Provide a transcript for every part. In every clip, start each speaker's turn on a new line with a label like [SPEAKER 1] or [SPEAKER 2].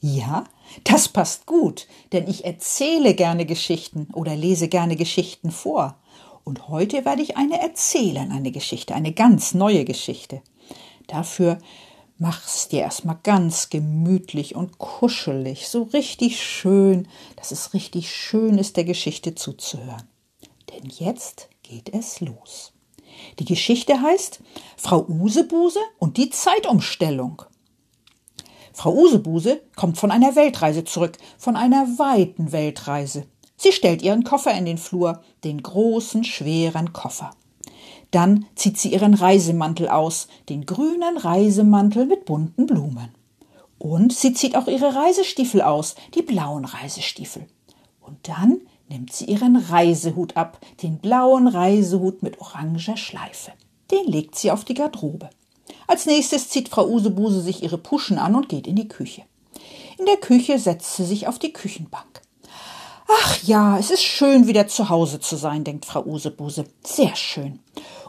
[SPEAKER 1] Ja, das passt gut, denn ich erzähle gerne Geschichten oder lese gerne Geschichten vor. Und heute werde ich eine erzählen, eine Geschichte, eine ganz neue Geschichte. Dafür mach's dir erstmal ganz gemütlich und kuschelig, so richtig schön, dass es richtig schön ist, der Geschichte zuzuhören. Denn jetzt geht es los. Die Geschichte heißt Frau Usebuse und die Zeitumstellung. Frau Usebuse kommt von einer Weltreise zurück, von einer weiten Weltreise. Sie stellt ihren Koffer in den Flur, den großen, schweren Koffer. Dann zieht sie ihren Reisemantel aus, den grünen Reisemantel mit bunten Blumen. Und sie zieht auch ihre Reisestiefel aus, die blauen Reisestiefel. Und dann nimmt sie ihren Reisehut ab, den blauen Reisehut mit oranger Schleife. Den legt sie auf die Garderobe. Als nächstes zieht Frau Usebuse sich ihre Puschen an und geht in die Küche. In der Küche setzt sie sich auf die Küchenbank. Ach ja, es ist schön, wieder zu Hause zu sein, denkt Frau Usebuse. Sehr schön.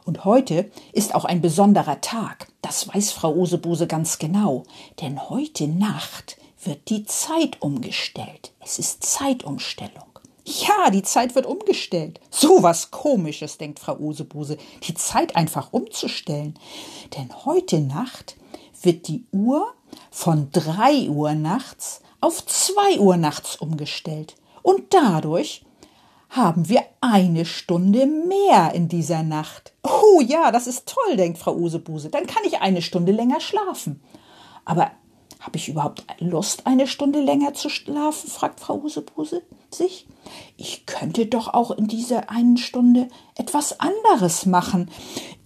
[SPEAKER 1] Und heute ist auch ein besonderer Tag. Das weiß Frau Usebuse ganz genau. Denn heute Nacht wird die Zeit umgestellt. Es ist Zeitumstellung. Ja, die Zeit wird umgestellt. So was Komisches, denkt Frau Usebuse, die Zeit einfach umzustellen. Denn heute Nacht wird die Uhr von drei Uhr nachts auf zwei Uhr nachts umgestellt. Und dadurch haben wir eine Stunde mehr in dieser Nacht. Oh ja, das ist toll, denkt Frau Usebuse. Dann kann ich eine Stunde länger schlafen. Aber habe ich überhaupt Lust, eine Stunde länger zu schlafen? fragt Frau Usebuse sich. Ich könnte doch auch in dieser einen Stunde etwas anderes machen.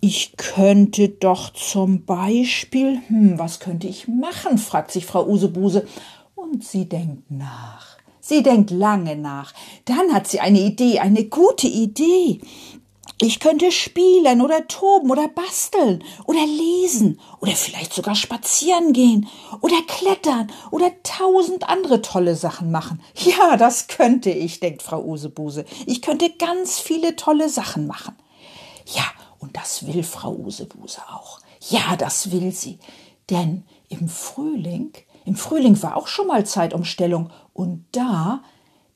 [SPEAKER 1] Ich könnte doch zum Beispiel, hm, was könnte ich machen? fragt sich Frau Usebuse. Und sie denkt nach. Sie denkt lange nach. Dann hat sie eine Idee, eine gute Idee. Ich könnte spielen oder toben oder basteln oder lesen oder vielleicht sogar spazieren gehen oder klettern oder tausend andere tolle Sachen machen. Ja, das könnte ich, denkt Frau Usebuse. Ich könnte ganz viele tolle Sachen machen. Ja, und das will Frau Usebuse auch. Ja, das will sie. Denn im Frühling, im Frühling war auch schon mal Zeitumstellung und da,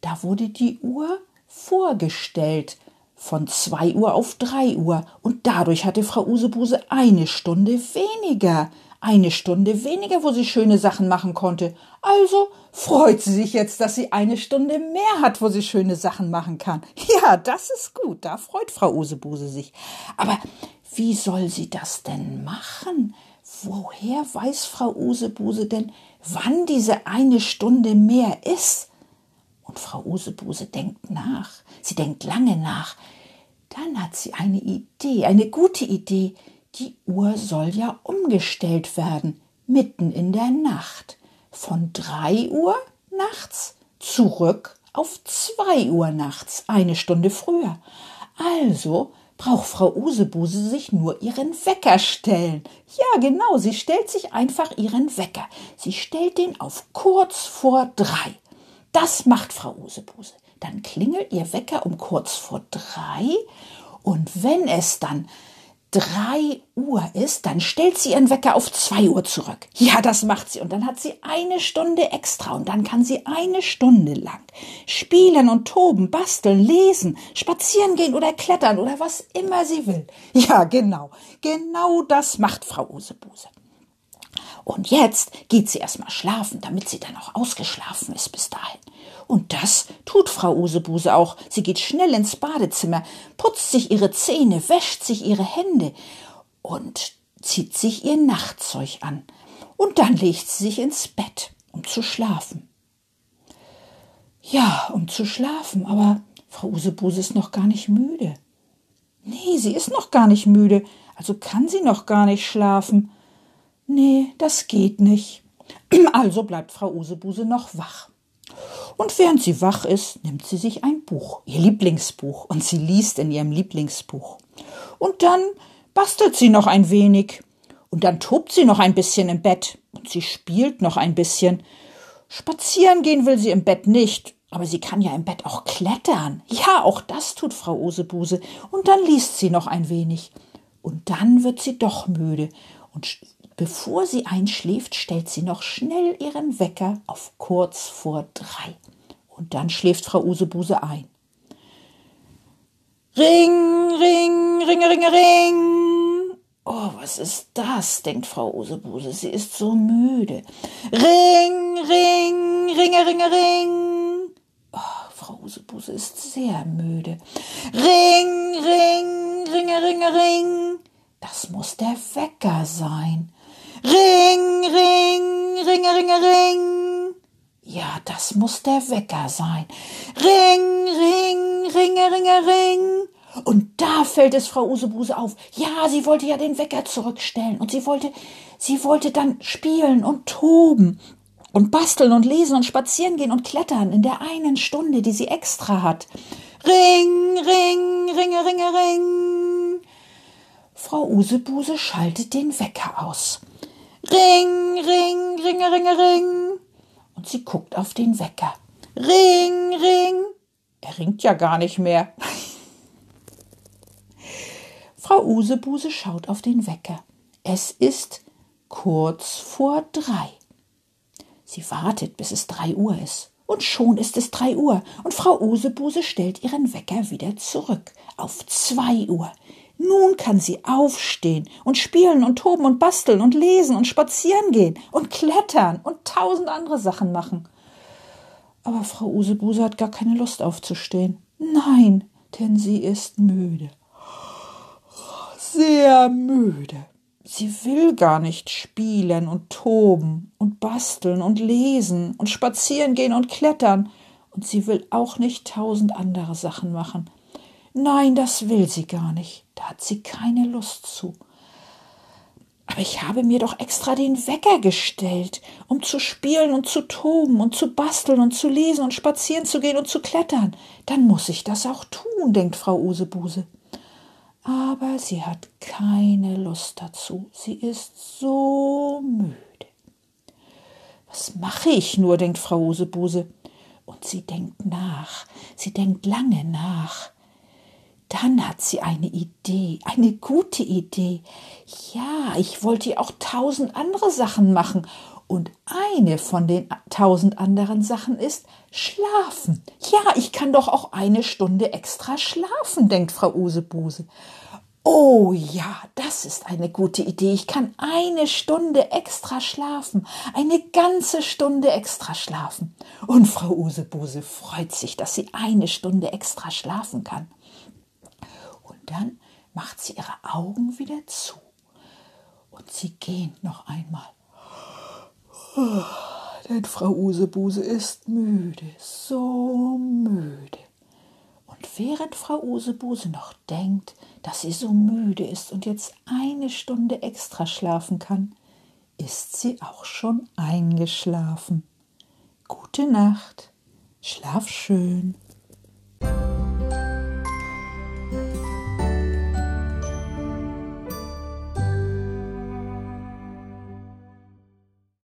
[SPEAKER 1] da wurde die Uhr vorgestellt von zwei Uhr auf drei Uhr und dadurch hatte Frau Usebuse eine Stunde weniger. Eine Stunde weniger, wo sie schöne Sachen machen konnte. Also freut sie sich jetzt, dass sie eine Stunde mehr hat, wo sie schöne Sachen machen kann. Ja, das ist gut, da freut Frau Usebuse sich. Aber wie soll sie das denn machen? Woher weiß Frau Usebuse denn, wann diese eine Stunde mehr ist? Und Frau Usebuse denkt nach. Sie denkt lange nach. Dann hat sie eine Idee, eine gute Idee. Die Uhr soll ja umgestellt werden, mitten in der Nacht. Von drei Uhr nachts zurück auf zwei Uhr nachts, eine Stunde früher. Also braucht Frau Usebuse sich nur ihren Wecker stellen. Ja, genau, sie stellt sich einfach ihren Wecker. Sie stellt den auf kurz vor drei. Das macht Frau Usebuse. Dann klingelt ihr Wecker um kurz vor drei und wenn es dann drei Uhr ist, dann stellt sie ihren Wecker auf zwei Uhr zurück. Ja, das macht sie. Und dann hat sie eine Stunde extra. Und dann kann sie eine Stunde lang spielen und toben, basteln, lesen, spazieren gehen oder klettern oder was immer sie will. Ja, genau. Genau das macht Frau Usebuse. Und jetzt geht sie erstmal schlafen, damit sie dann auch ausgeschlafen ist bis dahin. Und das tut Frau Usebuse auch. Sie geht schnell ins Badezimmer, putzt sich ihre Zähne, wäscht sich ihre Hände und zieht sich ihr Nachtzeug an. Und dann legt sie sich ins Bett, um zu schlafen. Ja, um zu schlafen, aber Frau Usebuse ist noch gar nicht müde. Nee, sie ist noch gar nicht müde, also kann sie noch gar nicht schlafen. Nee, das geht nicht. Also bleibt Frau Usebuse noch wach. Und während sie wach ist, nimmt sie sich ein Buch, ihr Lieblingsbuch, und sie liest in ihrem Lieblingsbuch. Und dann bastelt sie noch ein wenig. Und dann tobt sie noch ein bisschen im Bett. Und sie spielt noch ein bisschen. Spazieren gehen will sie im Bett nicht. Aber sie kann ja im Bett auch klettern. Ja, auch das tut Frau Usebuse. Und dann liest sie noch ein wenig. Und dann wird sie doch müde. Und bevor sie einschläft, stellt sie noch schnell ihren Wecker auf kurz vor drei. Und dann schläft Frau Usebuse ein. Ring, ring, ringe, ringe, ring. Oh, was ist das? denkt Frau Usebuse. Sie ist so müde. Ring, ring, ringe, ringe, ring. Oh, Frau Usebuse ist sehr müde. Ring, ring, ringe, ringe, ring. Das muss der Wecker sein. Ring, ring, ringe, ringe, ring. Ja, das muss der Wecker sein. Ring, ring, ringe, ringe, ring. Und da fällt es Frau Usebuse auf. Ja, sie wollte ja den Wecker zurückstellen und sie wollte, sie wollte dann spielen und toben und basteln und lesen und spazieren gehen und klettern in der einen Stunde, die sie extra hat. Ring, ring, ringe, ringe, ring. Frau Usebuse schaltet den Wecker aus. Ring, ring, ringe, ringe, ring. Und sie guckt auf den Wecker. Ring, ring. Er ringt ja gar nicht mehr. Frau Usebuse schaut auf den Wecker. Es ist kurz vor drei. Sie wartet, bis es drei Uhr ist. Und schon ist es drei Uhr. Und Frau Usebuse stellt ihren Wecker wieder zurück auf zwei Uhr. Nun kann sie aufstehen und spielen und toben und basteln und lesen und spazieren gehen und klettern und tausend andere Sachen machen. Aber Frau Usebuse hat gar keine Lust aufzustehen. Nein, denn sie ist müde. Sehr müde. Sie will gar nicht spielen und toben und basteln und lesen und spazieren gehen und klettern. Und sie will auch nicht tausend andere Sachen machen. Nein, das will sie gar nicht. Da hat sie keine Lust zu. Aber ich habe mir doch extra den Wecker gestellt, um zu spielen und zu toben und zu basteln und zu lesen und spazieren zu gehen und zu klettern. Dann muss ich das auch tun, denkt Frau Usebuse. Aber sie hat keine Lust dazu. Sie ist so müde. Was mache ich nur, denkt Frau Usebuse. Und sie denkt nach. Sie denkt lange nach. Dann hat sie eine Idee, eine gute Idee. Ja, ich wollte ja auch tausend andere Sachen machen. Und eine von den tausend anderen Sachen ist schlafen. Ja, ich kann doch auch eine Stunde extra schlafen, denkt Frau Usebuse. Oh ja, das ist eine gute Idee. Ich kann eine Stunde extra schlafen, eine ganze Stunde extra schlafen. Und Frau Usebuse freut sich, dass sie eine Stunde extra schlafen kann dann macht sie ihre Augen wieder zu und sie gähnt noch einmal. Oh, denn Frau Usebuse ist müde, so müde. Und während Frau Usebuse noch denkt, dass sie so müde ist und jetzt eine Stunde extra schlafen kann, ist sie auch schon eingeschlafen. Gute Nacht, schlaf schön.